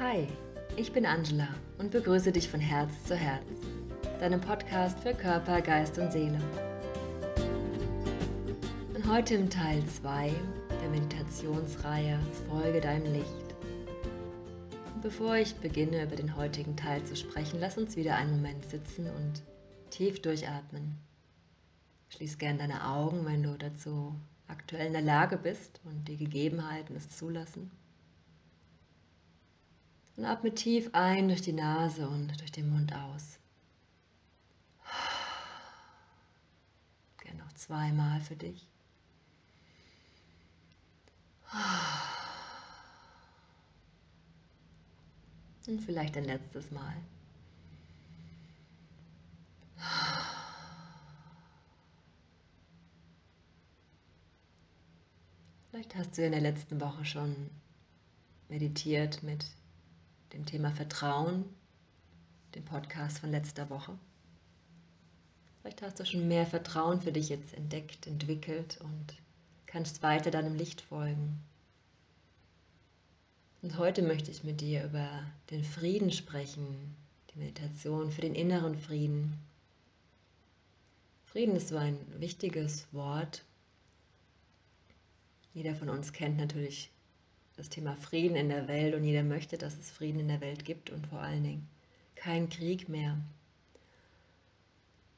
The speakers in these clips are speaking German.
Hi, ich bin Angela und begrüße dich von Herz zu Herz, deinem Podcast für Körper, Geist und Seele. Und heute im Teil 2 der Meditationsreihe Folge deinem Licht. Und bevor ich beginne, über den heutigen Teil zu sprechen, lass uns wieder einen Moment sitzen und tief durchatmen. Schließ gern deine Augen, wenn du dazu aktuell in der Lage bist und die Gegebenheiten es zulassen. Und atme tief ein durch die Nase und durch den Mund aus. Gerne noch zweimal für dich. Und vielleicht ein letztes Mal. Vielleicht hast du in der letzten Woche schon meditiert mit dem Thema Vertrauen, dem Podcast von letzter Woche. Vielleicht hast du schon mehr Vertrauen für dich jetzt entdeckt, entwickelt und kannst weiter deinem Licht folgen. Und heute möchte ich mit dir über den Frieden sprechen, die Meditation für den inneren Frieden. Frieden ist so ein wichtiges Wort. Jeder von uns kennt natürlich das Thema Frieden in der Welt und jeder möchte, dass es Frieden in der Welt gibt und vor allen Dingen kein Krieg mehr.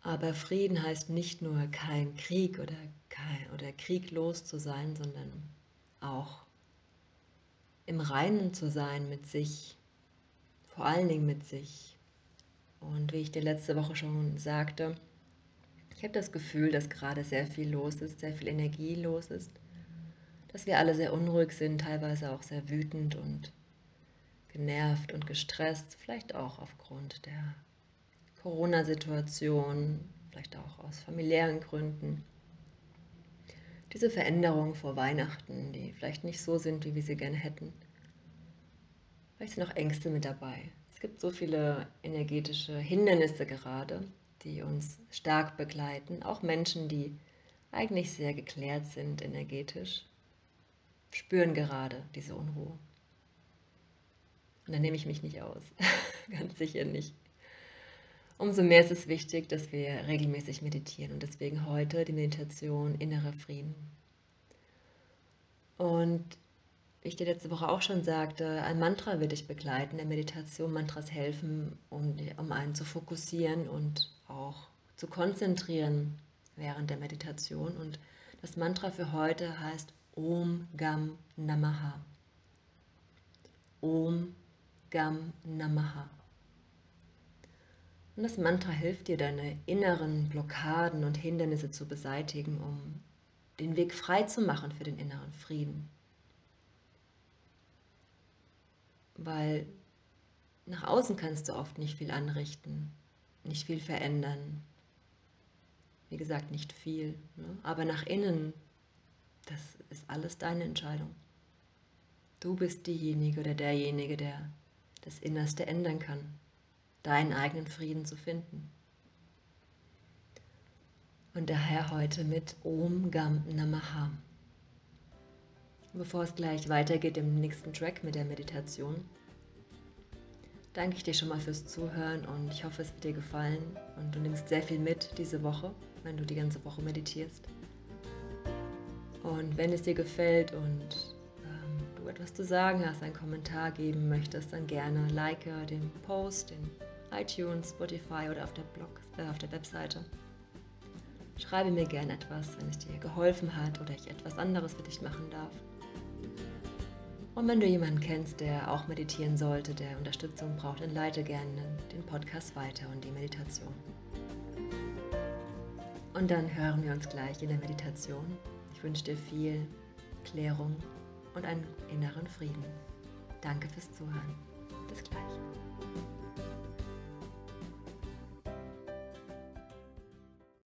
Aber Frieden heißt nicht nur kein Krieg oder, kein, oder krieglos zu sein, sondern auch im Reinen zu sein mit sich, vor allen Dingen mit sich. Und wie ich dir letzte Woche schon sagte, ich habe das Gefühl, dass gerade sehr viel los ist, sehr viel Energie los ist dass wir alle sehr unruhig sind, teilweise auch sehr wütend und genervt und gestresst, vielleicht auch aufgrund der Corona-Situation, vielleicht auch aus familiären Gründen. Diese Veränderungen vor Weihnachten, die vielleicht nicht so sind, wie wir sie gerne hätten. Vielleicht sind auch Ängste mit dabei. Es gibt so viele energetische Hindernisse gerade, die uns stark begleiten. Auch Menschen, die eigentlich sehr geklärt sind energetisch, spüren gerade diese Unruhe. Und da nehme ich mich nicht aus. Ganz sicher nicht. Umso mehr ist es wichtig, dass wir regelmäßig meditieren und deswegen heute die Meditation innerer Frieden. Und wie ich dir letzte Woche auch schon sagte, ein Mantra wird dich begleiten. Der Meditation Mantras helfen, um, um einen zu fokussieren und auch zu konzentrieren während der Meditation. Und das Mantra für heute heißt Om Gam Namaha. Om Gam Namaha. Und das Mantra hilft dir, deine inneren Blockaden und Hindernisse zu beseitigen, um den Weg frei zu machen für den inneren Frieden. Weil nach außen kannst du oft nicht viel anrichten, nicht viel verändern. Wie gesagt, nicht viel. Ne? Aber nach innen das ist alles deine Entscheidung. Du bist diejenige oder derjenige, der das Innerste ändern kann, deinen eigenen Frieden zu finden. Und daher heute mit Om Gam Namaha. Bevor es gleich weitergeht im nächsten Track mit der Meditation, danke ich dir schon mal fürs Zuhören und ich hoffe, es wird dir gefallen und du nimmst sehr viel mit diese Woche, wenn du die ganze Woche meditierst. Und wenn es dir gefällt und ähm, du etwas zu sagen hast, einen Kommentar geben möchtest, dann gerne like den Post in iTunes, Spotify oder auf der Blog, äh, auf der Webseite. Schreibe mir gerne etwas, wenn es dir geholfen hat oder ich etwas anderes für dich machen darf. Und wenn du jemanden kennst, der auch meditieren sollte, der Unterstützung braucht, dann leite gerne den Podcast weiter und die Meditation. Und dann hören wir uns gleich in der Meditation ich wünsche dir viel Klärung und einen inneren Frieden. Danke fürs Zuhören. Bis gleich.